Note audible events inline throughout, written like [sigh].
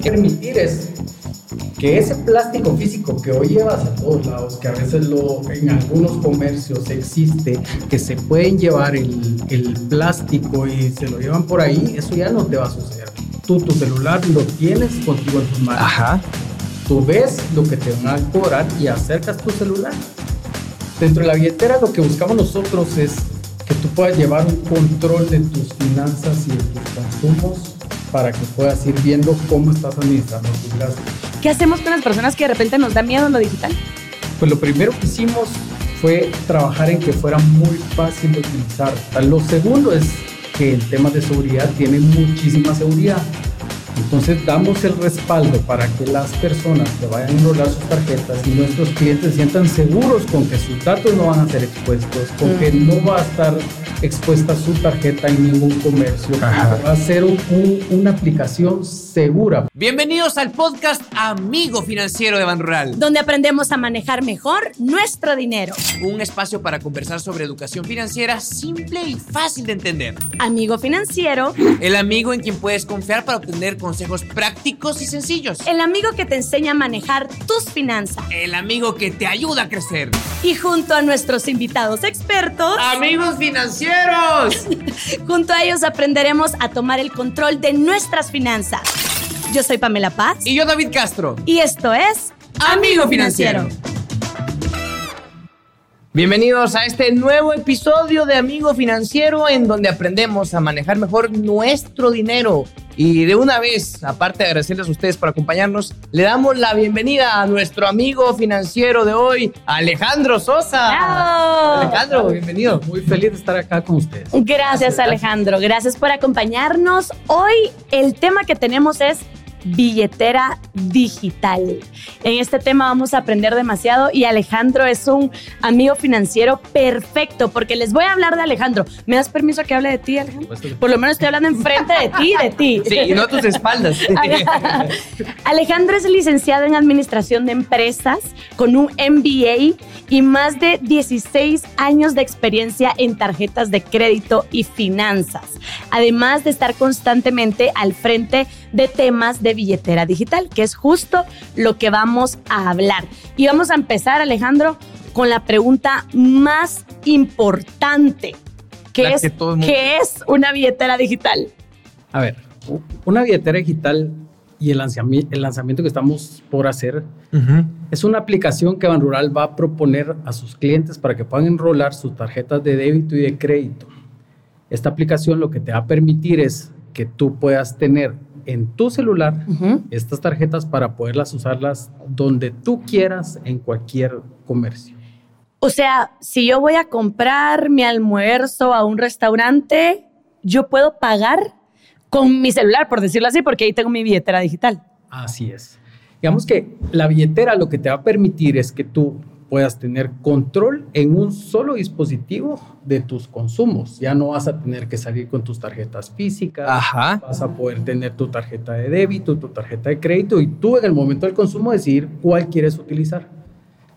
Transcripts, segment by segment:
permitir es que ese plástico físico que hoy llevas a todos lados, que a veces lo, en algunos comercios existe, que se pueden llevar el, el plástico y se lo llevan por ahí, eso ya no te va a suceder. Tú tu celular lo tienes contigo en tus manos. Ajá. Tú ves lo que te van a cobrar y acercas tu celular. Dentro de la billetera lo que buscamos nosotros es que tú puedas llevar un control de tus finanzas y de tus consumos para que puedas ir viendo cómo estás administrando tus gastos. ¿Qué hacemos con las personas que de repente nos da miedo en lo digital? Pues lo primero que hicimos fue trabajar en que fuera muy fácil de utilizar. Lo segundo es que en temas de seguridad tiene muchísima seguridad. Entonces damos el respaldo para que las personas que vayan a enrolar sus tarjetas y nuestros clientes se sientan seguros con que sus datos no van a ser expuestos, con que no va a estar expuesta su tarjeta en ningún comercio. Ajá. Va a ser un- un- una aplicación segura. Bienvenidos al podcast Amigo Financiero de Ban Rural. Donde aprendemos a manejar mejor nuestro dinero. Un espacio para conversar sobre educación financiera simple y fácil de entender. Amigo financiero, El amigo en quien puedes confiar para obtener consejos prácticos y sencillos. el amigo que te enseña a manejar tus finanzas. El amigo que te ayuda a crecer. Y junto a nuestros invitados expertos, Amigos financieros. [laughs] junto a ellos aprenderemos a tomar el control de nuestras finanzas. Yo soy Pamela Paz Y yo David Castro. y esto es Amigo Financiero. Bienvenidos a este nuevo episodio de Amigo Financiero en donde aprendemos a manejar mejor nuestro dinero. Y de una vez, aparte de agradecerles a ustedes por acompañarnos, le damos la bienvenida a nuestro amigo financiero de hoy, Alejandro Sosa. ¡Bravo! Alejandro, bienvenido. Muy feliz de estar acá con ustedes. Gracias Alejandro, gracias por acompañarnos. Hoy el tema que tenemos es billetera digital. En este tema vamos a aprender demasiado y Alejandro es un amigo financiero perfecto porque les voy a hablar de Alejandro. ¿Me das permiso que hable de ti, Alejandro? Por lo menos estoy hablando enfrente de ti, de ti. Sí, y no a tus espaldas. [laughs] Alejandro es licenciado en Administración de Empresas con un MBA y más de 16 años de experiencia en tarjetas de crédito y finanzas, además de estar constantemente al frente de temas de billetera digital, que es justo lo que vamos a hablar. Y vamos a empezar, Alejandro, con la pregunta más importante, que La es, que todo el mundo- ¿qué es una billetera digital? A ver, una billetera digital y el lanzami- el lanzamiento que estamos por hacer es una aplicación que Banrural va a proponer a sus clientes para que puedan enrolar sus tarjetas de débito y de crédito. Esta aplicación lo que te va a permitir es que tú puedas tener en tu celular estas tarjetas para poderlas usarlas donde tú quieras en cualquier comercio. O sea, si yo voy a comprar mi almuerzo a un restaurante, yo puedo pagar con mi celular, por decirlo así, porque ahí tengo mi billetera digital. Así es. Digamos que la billetera lo que te va a permitir es que tú puedas tener control en un solo dispositivo de tus consumos. Ya no vas a tener que salir con tus tarjetas físicas. Ajá. Vas a poder tener tu tarjeta de débito, tu tarjeta de crédito y tú en el momento del consumo decidir cuál quieres utilizar.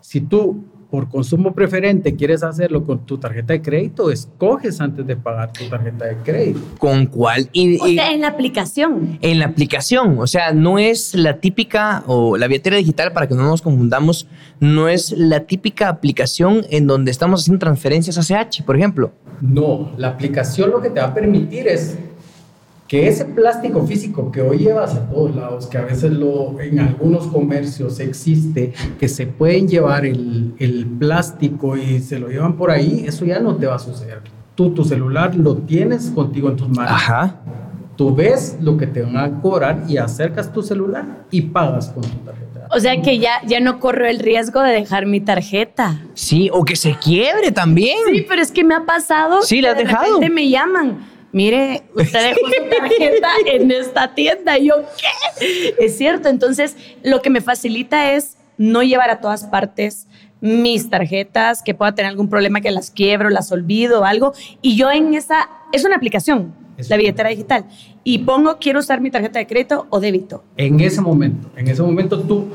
Si tú por consumo preferente quieres hacerlo con tu tarjeta de crédito, escoges antes de pagar tu tarjeta de crédito. ¿Con cuál? Y, O sea, en la aplicación. en la aplicación. O sea, no es la típica, o la billetera digital, para que no nos confundamos, no es la típica aplicación en donde estamos haciendo transferencias ACH, por ejemplo. No, la aplicación lo que te va a permitir es que ese plástico físico que hoy llevas a todos lados, que a veces lo, en algunos comercios existe, que se pueden llevar el, el plástico y se lo llevan por ahí, eso ya no te va a suceder. Tú tu celular lo tienes contigo en tus manos. Ajá. Tú ves lo que te van a cobrar y acercas tu celular y pagas con tu tarjeta. O sea que ya, ya no corro el riesgo de dejar mi tarjeta. Sí, o que se quiebre también. Sí, pero es que me ha pasado. Sí, la has de dejado. repente me llaman. Mire, [laughs] usted dejó su [laughs] tarjeta en esta tienda. Y yo, ¿qué? Es cierto. Entonces, lo que me facilita es no llevar a todas partes mis tarjetas, que pueda tener algún problema que las quiebro, las olvido o algo. Y yo en esa, es una aplicación, Es la billetera digital. Y pongo, quiero usar mi tarjeta de crédito o débito. En ese momento, en ese momento tú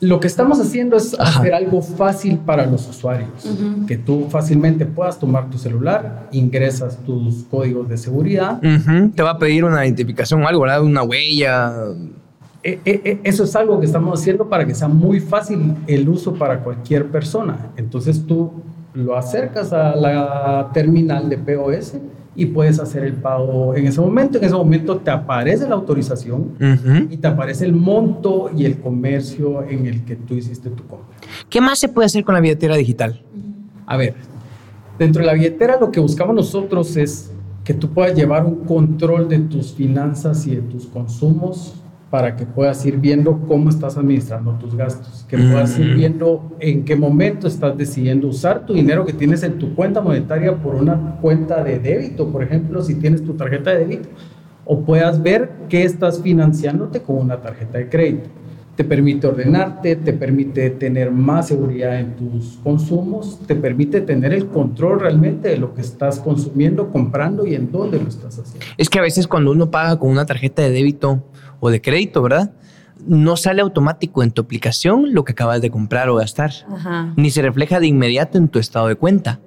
Lo que estamos haciendo es hacer algo fácil para los usuarios, que tú fácilmente puedas tomar tu celular, ingresas tus códigos de seguridad. Te va a pedir una identificación o algo, ¿verdad? Una huella. E, e, e, eso es algo que estamos haciendo para que sea muy fácil el uso para cualquier persona. Entonces tú lo acercas a la terminal de POS y puedes hacer el pago en ese momento. En ese momento te aparece la autorización y te aparece el monto y el comercio en el que tú hiciste tu compra. ¿Qué más se puede hacer con la billetera digital? A ver, dentro de la billetera lo que buscamos nosotros es que tú puedas llevar un control de tus finanzas y de tus consumos para que puedas ir viendo cómo estás administrando tus gastos, que puedas ir viendo en qué momento estás decidiendo usar tu dinero que tienes en tu cuenta monetaria por una cuenta de débito, por ejemplo, si tienes tu tarjeta de débito, o puedas ver qué estás financiándote con una tarjeta de crédito. Te permite ordenarte, te permite tener más seguridad en tus consumos, te permite tener el control realmente de lo que estás consumiendo, comprando y en dónde lo estás haciendo. Es que a veces cuando uno paga con una tarjeta de débito, o de crédito, ¿verdad? No sale automático en tu aplicación lo que acabas de comprar o gastar, ni se refleja de inmediato en tu estado de cuenta.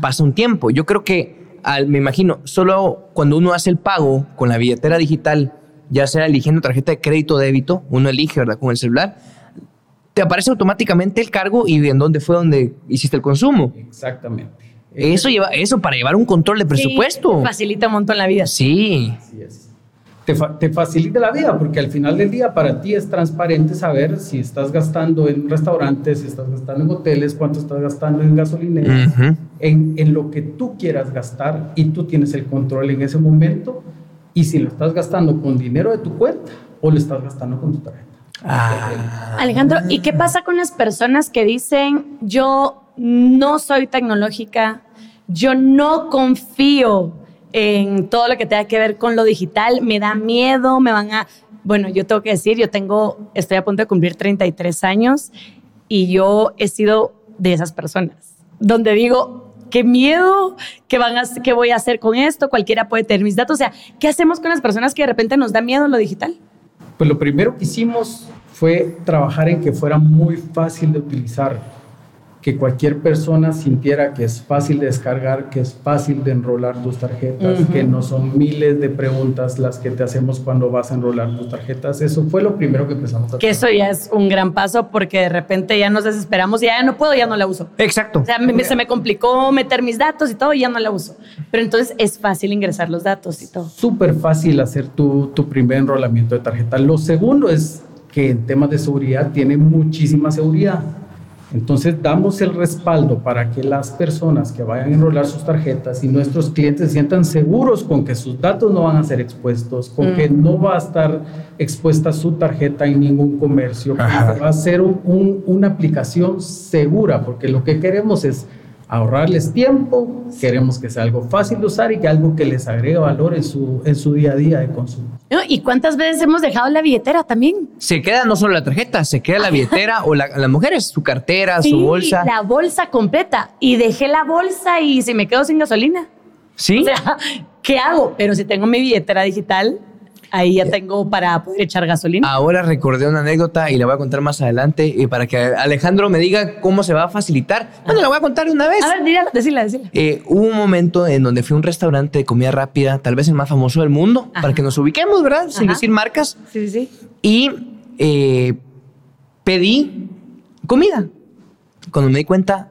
Pasa un tiempo. Yo creo que, al, me imagino, solo cuando uno hace el pago con la billetera digital, ya sea eligiendo tarjeta de crédito o débito, uno elige, ¿verdad? Con el celular, te aparece automáticamente el cargo y en dónde fue donde hiciste el consumo. Exactamente. Eso lleva, eso para llevar un control de presupuesto. facilita un montón la vida. Sí. Así es te, facilita la vida porque al final del día para ti es transparente saber si estás gastando en restaurantes, si estás gastando en hoteles, cuánto estás gastando en gasolineras, en, en, lo que tú quieras gastar y tú tienes el control en ese momento y si lo estás gastando con dinero de tu cuenta o lo estás gastando con tu tarjeta. Ah. Alejandro, ¿y qué pasa con las personas que dicen yo no soy tecnológica, yo no confío en todo lo que tenga que ver con lo digital. Me da miedo, me van a... Bueno, yo tengo que decir, yo tengo, estoy a punto de cumplir 33 años y yo he sido de esas personas, donde digo, qué miedo, ¿qué, van a, qué voy a hacer con esto, cualquiera puede tener mis datos. O sea, ¿qué hacemos con las personas que de repente nos da miedo lo digital? Pues lo primero que hicimos fue trabajar en que fuera muy fácil de utilizar que cualquier persona sintiera que es fácil de descargar, que es fácil de enrolar tus tarjetas, que no son miles de preguntas las que te hacemos cuando vas a enrolar tus tarjetas. Eso fue lo primero que empezamos a hacer. Que eso ya es un gran paso porque de repente ya nos desesperamos y ya no puedo, ya no la uso. Exacto. O sea, se me complicó meter mis datos y todo y ya no la uso. Pero entonces es fácil ingresar los datos y todo. Súper fácil hacer tu, tu primer enrolamiento de tarjeta. Lo segundo es que en temas de seguridad tiene muchísima seguridad. Entonces damos el respaldo para que las personas que vayan a enrolar sus tarjetas y nuestros clientes se sientan seguros con que sus datos no van a ser expuestos, con que no va a estar expuesta su tarjeta en ningún comercio, que va a ser una aplicación segura, porque lo que queremos es ahorrarles tiempo, queremos que sea algo fácil de usar y que algo que les agregue valor en su, en su día a día de consumo. ¿Y cuántas veces hemos dejado la billetera también? Se queda no solo la tarjeta, se queda la billetera [laughs] o las mujeres, su cartera, su bolsa. La bolsa completa. Y dejé la bolsa y se me quedo sin gasolina. Sí. O sea, [laughs] ¿qué hago? Pero si tengo mi billetera digital, ahí ya tengo para poder echar gasolina. Ahora recordé una anécdota y la voy a contar más adelante y para que Alejandro me diga cómo se va a facilitar. Bueno, la voy a contar una vez. A ver, dígala, decíla, decíla. Eh, hubo un momento en donde fui a un restaurante de comida rápida, tal vez el más famoso del mundo, para que nos ubiquemos, ¿verdad? Sin decir marcas. Sí, sí. Y eh, pedí comida. Cuando me di cuenta,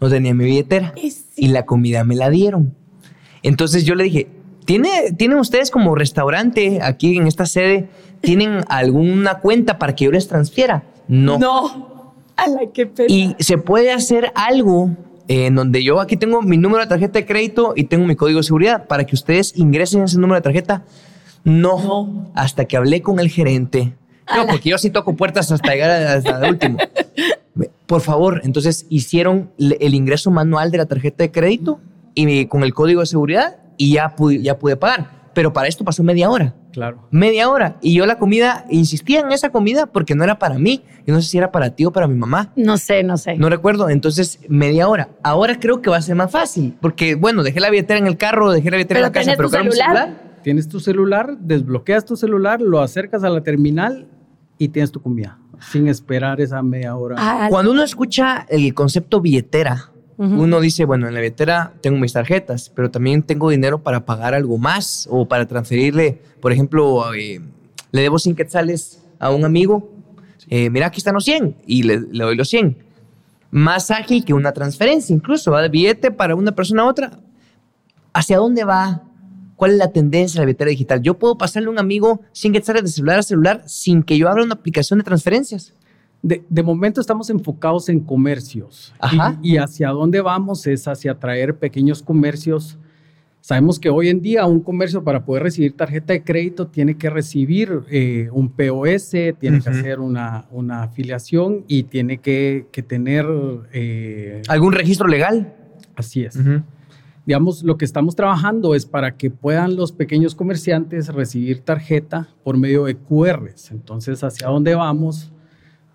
no tenía mi billetera. Y la comida me la dieron. Entonces yo le dije, ¿Tiene, ¿Tienen ustedes como restaurante aquí en esta sede, tienen alguna cuenta para que yo les transfiera? No. No. A la que pena. Y se puede hacer algo en donde yo aquí tengo mi número de tarjeta de crédito y tengo mi código de seguridad para que ustedes ingresen ese número de tarjeta. No, hasta que hablé con el gerente. No, porque yo sí toco puertas hasta llegar hasta el último. [laughs] Por favor, entonces hicieron el ingreso manual de la tarjeta de crédito y con el código de seguridad y ya pude, ya pude pagar. Pero para esto pasó media hora. Claro. Media hora. Y yo la comida, insistía en esa comida porque no era para mí. Yo no sé si era para ti o para mi mamá. No sé, no sé. No recuerdo. Entonces, media hora. Ahora creo que va a ser más fácil. Porque, bueno, dejé la billetera en el carro, dejé la billetera en la casa, pero tu celular? Tienes tu celular, desbloqueas tu celular, lo acercas a la terminal y tienes tu comida, sin esperar esa media hora. Ah, Cuando uno escucha el concepto billetera, Uno dice, bueno, en la billetera tengo mis tarjetas, pero también tengo dinero para pagar algo más o para transferirle, por ejemplo, eh, le debo 100 quetzales a un amigo, eh, mira, aquí están los 100 y le, le doy los 100. Más ágil que una transferencia, incluso, ¿va? de billete para una persona a otra. ¿Hacia dónde va? ¿Cuál es la tendencia de la billetera digital? Yo puedo pasarle a un amigo 100 quetzales de celular a celular sin que yo abra una aplicación de transferencias. De, de momento estamos enfocados en comercios. Ajá. Y, y hacia dónde vamos es hacia traer pequeños comercios. Sabemos que hoy en día un comercio para poder recibir tarjeta de crédito tiene que recibir eh, un POS, tiene que hacer una, una afiliación y tiene que, que tener... eh, ¿Algún registro legal? así es. Digamos, lo que estamos trabajando es para que puedan los pequeños comerciantes recibir tarjeta por medio de QRs. Entonces, ¿hacia dónde vamos?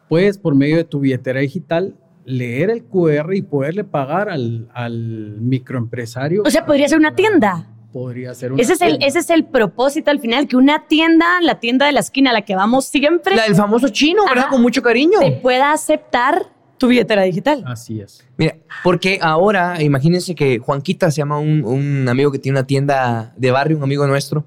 Puedes, por medio de tu billetera digital, leer el QR y poderle pagar al, al microempresario. O sea, podría ser una tienda. podría ser una Ese es, el, tienda. ese es el propósito al final, que una tienda, la tienda de la esquina a la que vamos siempre, La del famoso chino, ¿verdad? Ajá. Con mucho cariño. te pueda aceptar tu billetera digital. Así es. Mira, porque ahora, imagínense que Juanquita se llama un, un amigo que tiene una tienda de barrio, un amigo nuestro.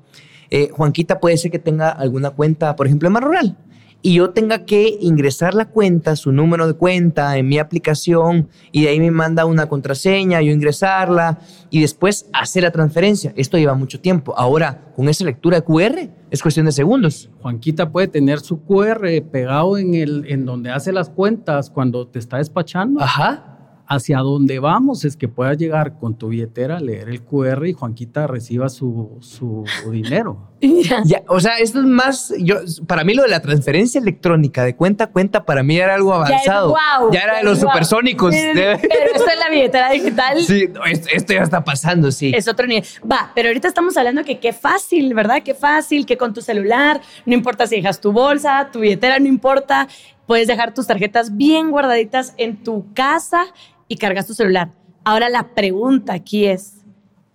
Eh, Juanquita puede ser que tenga alguna cuenta, por ejemplo, en Mar Rural. Y yo tenga que ingresar la cuenta, su número de cuenta en mi aplicación, y de ahí me manda una contraseña, yo ingresarla, y después hacer la transferencia. Esto lleva mucho tiempo. Ahora, con esa lectura de QR, es cuestión de segundos. Juanquita puede tener su QR pegado en, el, en donde hace las cuentas cuando te está despachando. Ajá. Hacia dónde vamos es que puedas llegar con tu billetera, leer el QR y Juanquita reciba su, su dinero. [laughs] Ya, o sea, esto es más, yo, para mí lo de la transferencia electrónica de cuenta a cuenta, para mí era algo Ya es avanzado. guau, Ya era de los supersónicos. Pero esto es la billetera digital. Sí, no, esto, esto ya está pasando, sí. Es otro nivel. Va, pero ahorita estamos hablando que qué fácil, ¿verdad? Qué fácil, que con tu celular, no importa si dejas tu bolsa, tu billetera, no importa, puedes dejar tus tarjetas bien guardaditas en tu casa y cargas tu celular. Ahora la pregunta aquí es,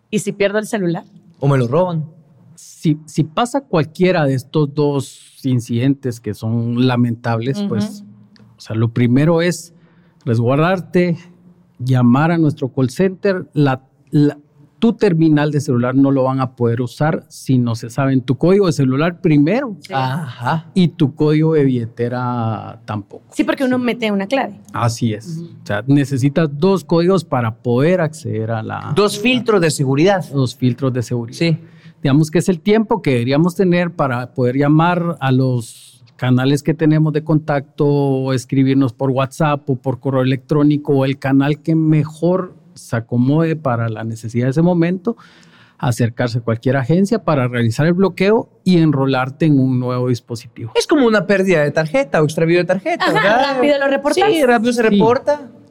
¿y si pierdo el celular? O me lo roban. Si, si pasa cualquiera de estos dos incidentes que son lamentables, pues, o sea, lo primero es resguardarte, llamar a nuestro call center. La, la- tu terminal de celular no lo van a poder usar si no se saben tu código de celular primero Ajá. y tu código de billetera tampoco. Sí, porque uno mete una clave. Así es. O sea, necesitas dos códigos para poder acceder a la, Dos filtros de seguridad. los filtros de seguridad. Sí. Digamos que es el tiempo que deberíamos tener para poder llamar a los canales que tenemos de contacto o escribirnos por WhatsApp o por correo electrónico o el canal que mejor se acomode para la necesidad de ese momento, acercarse a cualquier agencia para realizar el bloqueo y enrolarte en un nuevo dispositivo. Es como una pérdida de tarjeta o extravío de tarjeta, Ajá, ¿verdad? rápido lo reportas. Sí, rápido se reporta. Sí,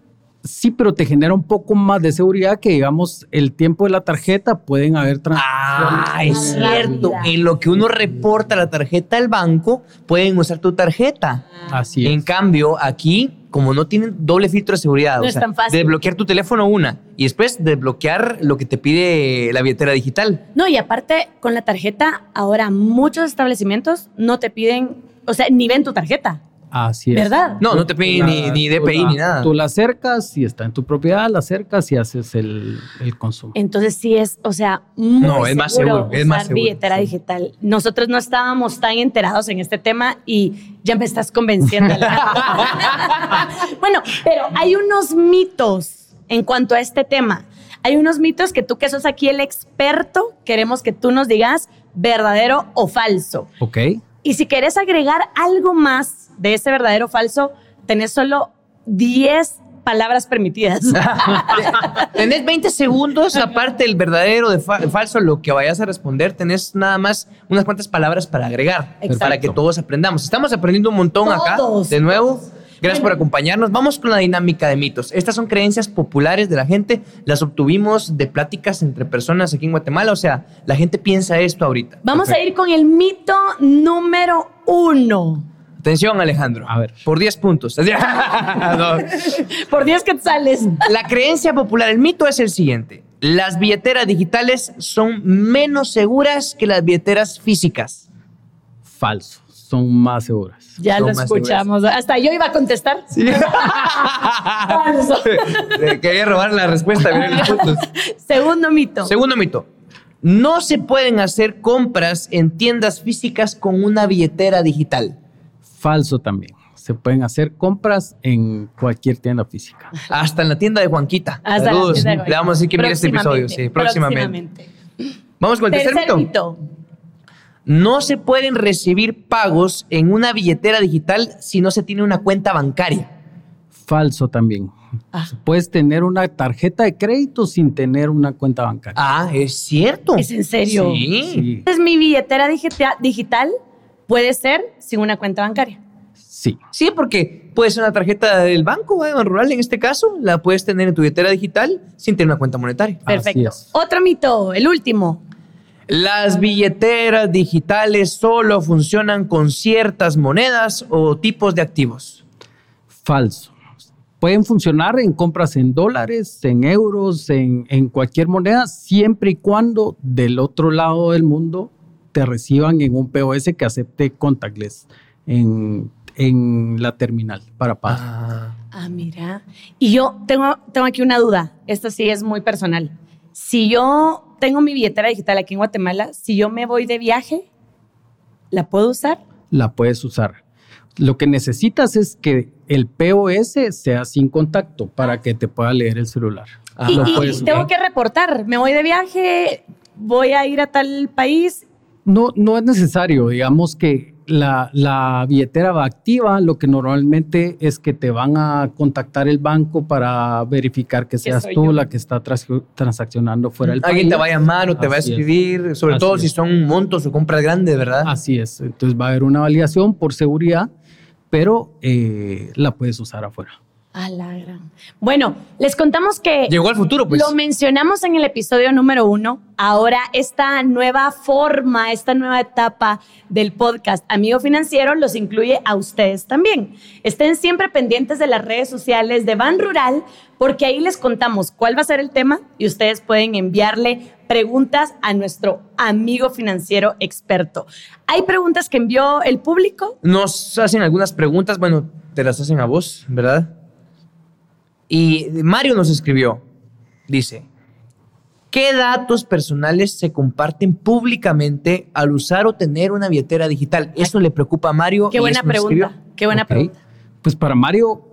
pero te genera un poco más de seguridad que, digamos, el tiempo de la tarjeta pueden haber Ah, es Rápida. cierto. En lo que uno reporta la tarjeta al banco, pueden usar tu tarjeta. Así En es. cambio, aquí, como no tienen doble filtro de seguridad, No o es sea, tan fácil. desbloquear tu teléfono una y después desbloquear lo que te pide la billetera digital. No, y aparte, con la tarjeta, ahora muchos establecimientos no te piden, o sea, ni ven tu tarjeta, Así es. ¿verdad? No, no te piden ni, ni DPI la- ni nada. Tú la acercas, si está en tu propiedad, la acercas y haces el, el consumo. Entonces sí es, o sea, muy No, es más seguro, es usar más seguro, billetera sí. digital. Nosotros no estábamos tan enterados en este tema y ya me estás convenciendo. [laughs] bueno, pero hay unos mitos en cuanto a este tema. Hay unos mitos que tú que sos aquí el experto, queremos que tú nos digas verdadero o falso. ¿Ok? Y si querés agregar algo más de ese verdadero o falso, tenés solo 10 palabras permitidas. [laughs] Tenés 20 segundos, aparte del verdadero de fa- falso, lo que vayas a responder, tenés nada más unas cuantas palabras para agregar, Exacto. para que todos aprendamos. Estamos aprendiendo un montón acá, Todos. de nuevo. Gracias por acompañarnos. Vamos con la dinámica de mitos. Estas son creencias populares de la gente. Las obtuvimos de pláticas entre personas aquí en Guatemala. O sea, la gente piensa esto ahorita. Vamos a ir con el mito número uno. Atención, Alejandro. A ver. Por 10 puntos. [laughs] No. [laughs] Por 10 quetzales. La creencia popular, el mito es el siguiente. Las billeteras digitales son menos seguras que las billeteras físicas. Falso. Son más seguras. Ya Son lo escuchamos. Hasta yo iba a contestar. [laughs] Falso. Quería robar la respuesta. miren los puntos. Segundo mito. Segundo mito. No se pueden hacer compras en tiendas físicas con una billetera digital. Falso también. Se pueden hacer compras en cualquier tienda física. Hasta en la tienda de Juanquita. Hasta la Saludos. tienda de Le vamos a decir que mire este episodio. Sí, próximamente. Vamos con el tercer, Tercer mito. mito. No se pueden recibir pagos en una billetera digital si no se tiene una cuenta bancaria. Falso también. Ah. Puedes tener una tarjeta de crédito sin tener una cuenta bancaria. Ah, es cierto. ¿Es en serio? Sí. Sí. Entonces, mi billetera digita- digital puede ser sin una cuenta bancaria. Sí. Sí, porque puede ser una tarjeta del banco, ¿eh? rural en este caso, la puedes tener en tu billetera digital sin tener una cuenta monetaria. Perfecto. Otro mito, el último. Las billeteras digitales solo funcionan con ciertas monedas o tipos de activos. Falso. Pueden funcionar en compras en dólares, en euros, en, en cualquier moneda, siempre y cuando del otro lado del mundo te reciban en un POS que acepte contactless en, en la terminal para pago. Ah, mira. Y yo tengo, tengo aquí una duda. Esta sí es muy personal. Si yo tengo mi billetera digital aquí en Guatemala, si yo me voy de viaje, ¿la puedo usar? La puedes usar. Lo que necesitas es que el POS sea sin contacto para que te pueda leer el celular. Ah, y Lo y puedes tengo usar. que reportar. Me voy de viaje, voy a ir a tal país. No, no es necesario. Digamos que la, la billetera va activa. Lo que normalmente es que te van a contactar el banco para verificar que seas tú yo. la que está tras- transaccionando fuera del país. Alguien te va a llamar o te va a Así es. escribir, sobre Así todo es. si son montos o compras grandes, ¿verdad? Así es. Entonces va a haber una validación por seguridad, pero eh, la puedes usar afuera. A la gran. Bueno, les contamos que Llegó al futuro, pues. lo mencionamos en el episodio número uno. Ahora esta nueva forma, esta nueva etapa del podcast Amigo Financiero los incluye a ustedes también. Estén siempre pendientes de las redes sociales de Ban Rural porque ahí les contamos cuál va a ser el tema y ustedes pueden enviarle preguntas a nuestro amigo financiero experto. Hay preguntas que envió el público. Nos hacen algunas preguntas, bueno, te las hacen a vos, ¿verdad? Y Mario nos escribió, dice, ¿qué datos personales se comparten públicamente al usar o tener una billetera digital? Eso le preocupa a Mario. Qué y buena pregunta. escribió. Qué buena pregunta. Pues para Mario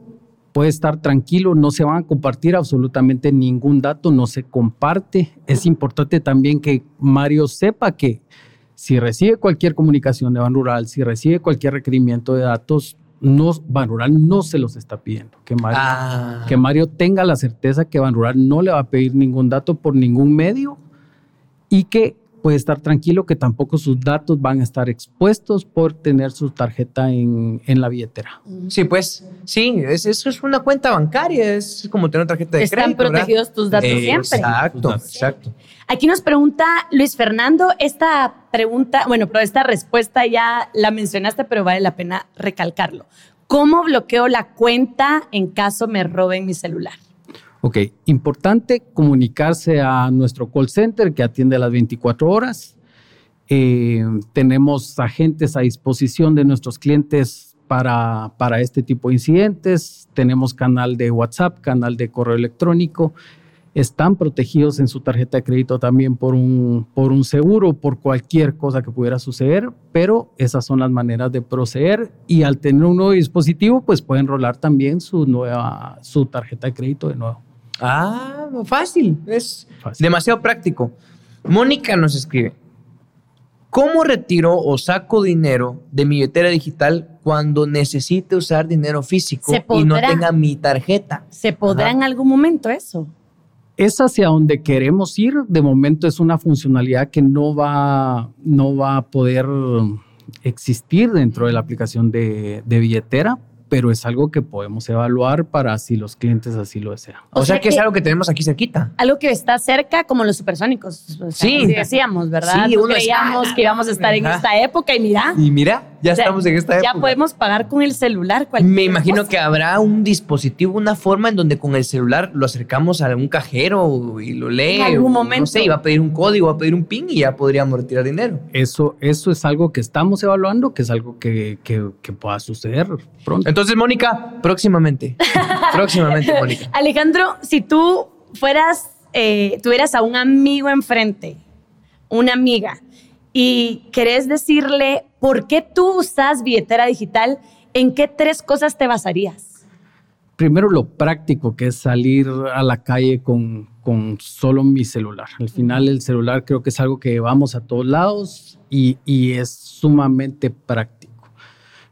puede estar tranquilo, no se van a compartir absolutamente ningún dato, no se comparte. Es importante también que Mario sepa que si recibe cualquier comunicación de Ban Rural, si recibe cualquier requerimiento de datos, no, Ban Rural no se los está pidiendo. Que Mario, Ah. que Mario tenga la certeza que Ban Rural no le va a pedir ningún dato por ningún medio y que puede estar tranquilo que tampoco sus datos van a estar expuestos por tener su tarjeta en, en la billetera. Sí, pues, sí, es, eso es una cuenta bancaria, es como tener una tarjeta de Están crédito. ¿verdad? protegidos tus datos Eh, siempre. Exacto, datos. exacto. Aquí nos pregunta Luis Fernando, esta pregunta, bueno, pero esta respuesta ya la mencionaste, pero vale la pena recalcarlo. ¿Cómo bloqueo la cuenta en caso me roben mi celular? Ok, importante comunicarse a nuestro call center que atiende las 24 horas. Eh, tenemos agentes a disposición de nuestros clientes para, para este tipo de incidentes. Tenemos canal de WhatsApp, canal de correo electrónico. Están protegidos en su tarjeta de crédito también por un, por un seguro, por cualquier cosa que pudiera suceder, pero esas son las maneras de proceder y al tener un nuevo dispositivo, pues pueden rolar también su, nueva, su tarjeta de crédito de nuevo. Ah, fácil, es Fácil. demasiado práctico. Mónica nos escribe, ¿cómo retiro o saco dinero de mi billetera digital cuando necesite usar dinero físico ¿Se y no tenga mi tarjeta? ¿Se podrá Ajá. en algún momento eso? es hacia donde queremos ir. De momento es una funcionalidad que no va, no va a poder existir dentro de la aplicación de, de billetera, pero es algo que podemos evaluar para si los clientes así lo desean. O, O sea, sea que, es algo que tenemos aquí cerquita. Algo que está cerca como los supersónicos. O sea, Sí. decíamos, ¿verdad? Sí, No uno creíamos está- que íbamos a estar en esta época y mira, Y mira, Ya O sea, estamos en esta época. Ya podemos pagar con el celular. cualquier Me imagino cosa. que habrá un dispositivo, una forma en donde con el celular lo acercamos a algún cajero y lo lee. En algún o momento. No sé, y va a pedir un código, va a pedir un PIN y ya podríamos retirar dinero. Eso, eso es algo que estamos evaluando, que es algo que, que- que pueda suceder pronto. Entonces, Mónica, próximamente. [laughs] próximamente, Mónica. Alejandro, si tú fueras, eh, tuvieras a un amigo enfrente, una amiga, y querés decirle por qué tú usas billetera digital, ¿en qué tres cosas te basarías? Primero lo práctico, que es salir a la calle con, con solo mi celular. Al final el celular creo que es algo que llevamos a todos lados y, y es sumamente práctico.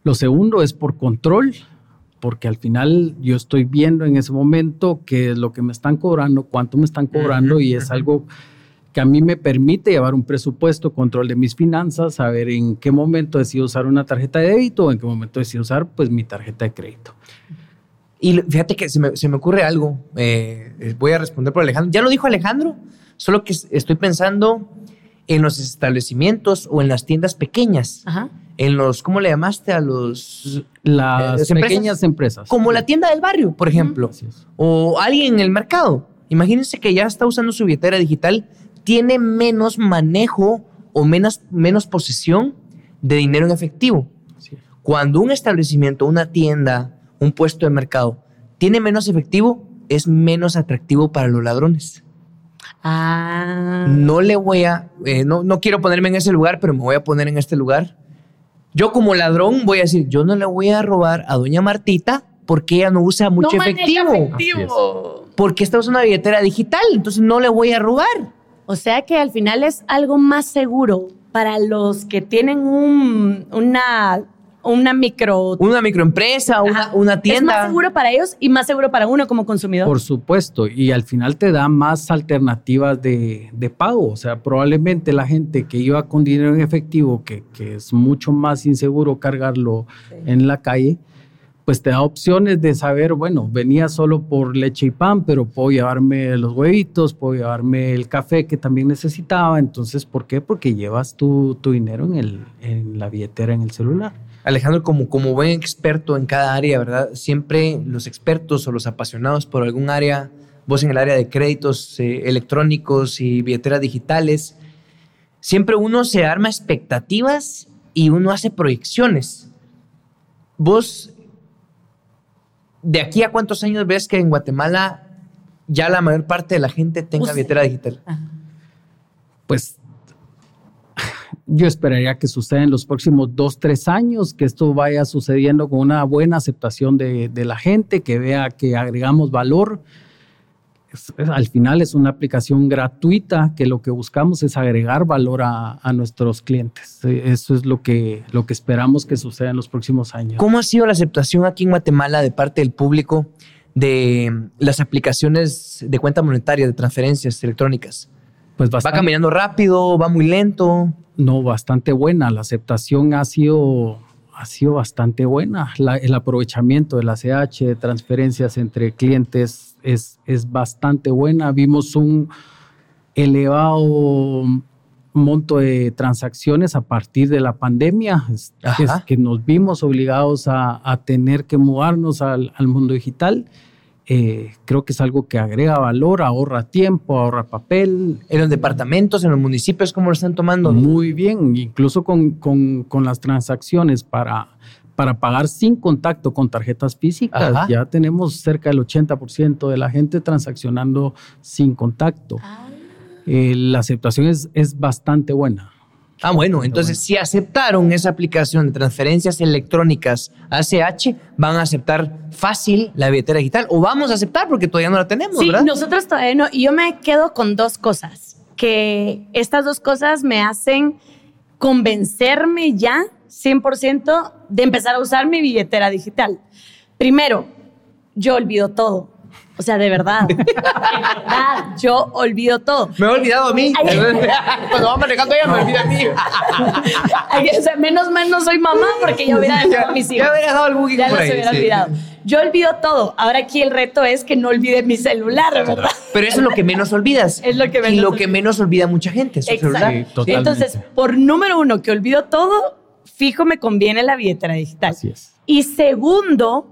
Lo segundo es por control, porque al final yo estoy viendo en ese momento qué es lo que me están cobrando, cuánto me están cobrando y es algo que a mí me permite llevar un presupuesto, control de mis finanzas, saber en qué momento decido usar una tarjeta de débito o en qué momento decido usar pues mi tarjeta de crédito. Y fíjate que se me, se me ocurre algo. eh, eh, voy a responder por Alejandro. Ya lo dijo Alejandro, solo que es- estoy pensando en los establecimientos o en las tiendas pequeñas. Ajá. En los, ¿cómo le llamaste a los? Las empresas- pequeñas empresas. Como la tienda del barrio, por ejemplo. O alguien en el mercado. Imagínense que ya está usando su billetera digital, tiene menos manejo o menos, menos posesión de dinero en efectivo. Cuando un establecimiento, una tienda, un puesto de mercado tiene menos efectivo, es menos atractivo para los ladrones. Ah. No le voy a, eh, no, no quiero ponerme en ese lugar, pero me voy a poner en este lugar. Yo como ladrón voy a decir, yo no le voy a robar a doña Martita porque ella no usa mucho no maneja efectivo. efectivo. Porque esta es una billetera digital, entonces no le voy a robar. O sea que al final es algo más seguro para los que tienen un, una, una micro... Una microempresa, una, una Es tienda. más seguro para ellos y más seguro para uno como consumidor. Por supuesto, y al final te da más alternativas de, de pago. O sea, probablemente la gente que iba con dinero en efectivo, que, que es mucho más inseguro cargarlo en la calle, pues te da opciones de saber, bueno, venía solo por leche y pan, pero puedo llevarme los huevitos, puedo llevarme el café que también necesitaba. Entonces, ¿por qué? Porque llevas tu, tu dinero en, el, en la billetera, en el celular. Alejandro, como, como buen experto en cada área, ¿verdad? Siempre los expertos o los apasionados por algún área, vos en el área de créditos eh, electrónicos y billeteras digitales, siempre uno se arma expectativas y uno hace proyecciones. Vos, ¿de aquí a cuántos años ves que en Guatemala ya la mayor parte de la gente tenga Use. billetera digital? Ajá. pues yo esperaría que suceda en los próximos dos, tres años, que esto vaya sucediendo con una buena aceptación de, de la gente, que vea que agregamos valor. Al final es una aplicación gratuita que lo que buscamos es agregar valor a, a nuestros clientes. Eh, Eso es lo que, lo que esperamos que suceda en los próximos años. ¿Cómo ha sido la aceptación aquí en Guatemala de parte del público de las aplicaciones de cuenta monetaria, de transferencias electrónicas? Pues ¿Va caminando rápido? ¿Va muy lento? No, bastante buena. La aceptación ha sido, ha sido bastante buena. La- el aprovechamiento de la CH, de transferencias entre clientes, es, es bastante buena. Vimos un elevado monto de transacciones a partir de la pandemia, es que nos vimos obligados a, a tener que mudarnos al, al mundo digital. Eh, creo que es algo que agrega valor, ahorra tiempo, ahorra papel, ¿En los departamentos, en los municipios, cómo lo están tomando? muy bien, incluso con, con- con las transacciones para, para pagar sin contacto con tarjetas físicas. Ajá. Ya tenemos cerca del 80% de la gente transaccionando sin contacto. Eh, la aceptación es, es bastante buena. Ah, bueno, entonces si aceptaron esa aplicación de transferencias electrónicas ACH, van a aceptar fácil la billetera digital o vamos a aceptar porque todavía no la tenemos, Sí, ¿verdad? nosotros todavía no. Y yo me quedo con dos cosas. Que estas dos cosas me hacen convencerme ya 100% de empezar a usar mi billetera digital. Primero, yo olvido todo. O sea, de verdad. [laughs] de verdad, yo olvido todo. Me he olvidado a mí. Ay. Cuando va manejando ella me olvida a mí. [laughs] Ay, o sea, menos mal no soy mamá porque yo hubiera dejado a mis hijos. Ya hubiera dado algún hijo Ya por los ahí, hubiera sí. olvidado. Yo olvido todo. Ahora aquí el reto es que no olvide mi celular, ¿verdad? Pero eso es lo que menos olvidas. Es lo que Y menos lo olvida. que menos olvida mucha gente, su Exacto. celular. Sí, totalmente. Entonces, por número uno, que olvido todo, fijo me conviene la billetera digital. Así es. Y segundo,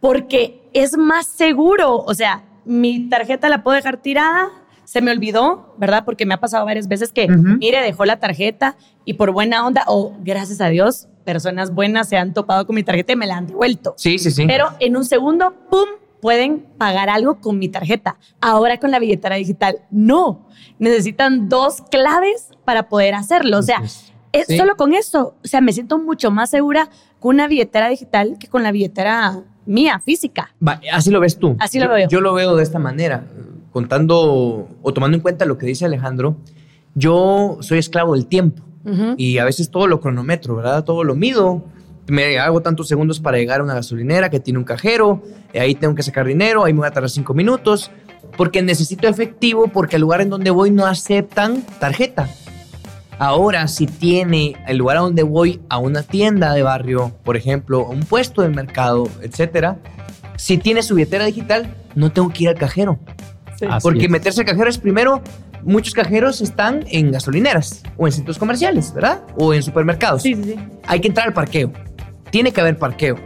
porque es más seguro. O sea, mi tarjeta la puedo dejar tirada, se me olvidó, ¿verdad? Porque me ha pasado varias veces que, mire, dejó la tarjeta y por buena onda, o gracias a Dios, personas buenas se han topado con mi tarjeta y me la han devuelto. Sí, sí, sí. Pero en un segundo, ¡pum! Pueden pagar algo con mi tarjeta. Ahora con la billetera digital, no. Necesitan dos claves para poder hacerlo. O sea, es Sí. solo con eso. O sea, me siento mucho más segura con una billetera digital que con la billetera mía, física. Va, así lo ves tú. Así lo Yo- veo. Yo lo veo de esta manera, contando o tomando en cuenta lo que dice Alejandro. Yo soy esclavo del tiempo y a veces todo lo cronometro, ¿verdad? Todo lo mido. Me hago tantos segundos para llegar a una gasolinera que tiene un cajero, ahí tengo que sacar dinero, ahí me voy a tardar cinco minutos, porque necesito efectivo, porque el lugar en donde voy no aceptan tarjeta. Ahora, si tiene el lugar a donde voy, a una tienda de barrio, por ejemplo, a un puesto de mercado, etcétera, si tiene su billetera digital, no tengo que ir al cajero. Sí. Porque es. meterse al cajero es primero, muchos cajeros están en gasolineras o en centros comerciales, ¿verdad? O en supermercados. Sí, sí, sí. Hay que entrar al parqueo. Tiene que haber parqueo.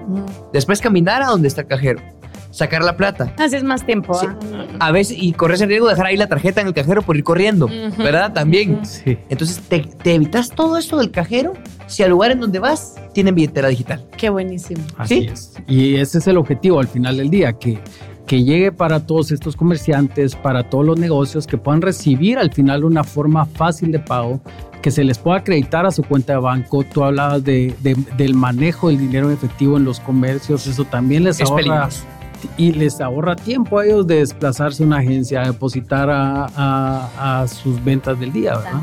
Después caminar a donde está el cajero. Sacar la plata. Así es más tiempo. Sí. ah. A veces, y corres el riesgo de dejar ahí la tarjeta en el cajero por ir corriendo. ¿verdad? También. Sí. Entonces, te, te evitas todo eso del cajero si al lugar en donde vas tienen billetera digital. Qué buenísimo. Así ¿Sí? es. Y ese es el objetivo al final del día, que, que llegue para todos estos comerciantes, para todos los negocios, que puedan recibir al final una forma fácil de pago, que se les pueda acreditar a su cuenta de banco. Tú hablabas de, de- del manejo del dinero en efectivo en los comercios, eso también les Es ahorra peligroso. Y les ahorra tiempo a ellos de desplazarse a una agencia, a depositar a, a- a sus ventas del día, ¿verdad?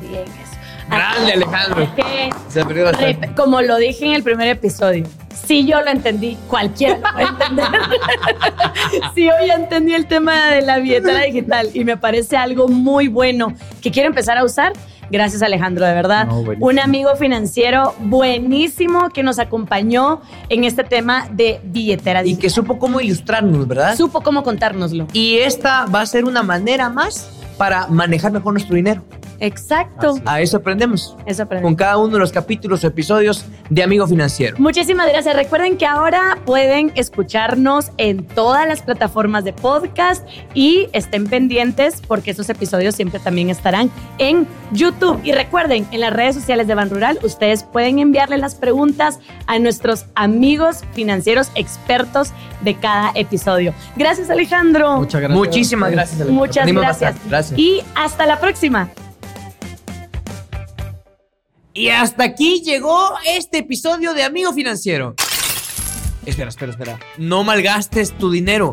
Bien eso. Grande, Alejandro. Es que, Se como lo dije en el primer episodio, si yo lo entendí, cualquiera lo puede entender. [laughs] si yo ya entendí el tema de la billetera digital y me parece algo muy bueno que quiero empezar a usar, gracias Alejandro, de verdad. No. Un amigo financiero buenísimo que nos acompañó en este tema de billetera Y que supo cómo ilustrarnos, ¿verdad? Supo cómo contárnoslo. Y esta va a ser una manera más para manejar mejor nuestro dinero. Exacto. Así A eso aprendemos. Eso aprendí. Con cada uno de los capítulos o episodios de Amigo Financiero. Muchísimas gracias. Recuerden que ahora pueden escucharnos en todas las plataformas de podcast y estén pendientes porque esos episodios siempre también estarán en YouTube. Y recuerden, en las redes sociales de Ban Rural, ustedes pueden enviarle las preguntas a nuestros amigos financieros expertos de cada episodio. Gracias, Alejandro. Muchas gracias. Muchísimas gracias. Alejandro. Muchas gracias. Gracias. Y hasta la próxima. Y hasta aquí llegó este episodio de Amigo Financiero. Espera, espera, espera. No malgastes tu dinero.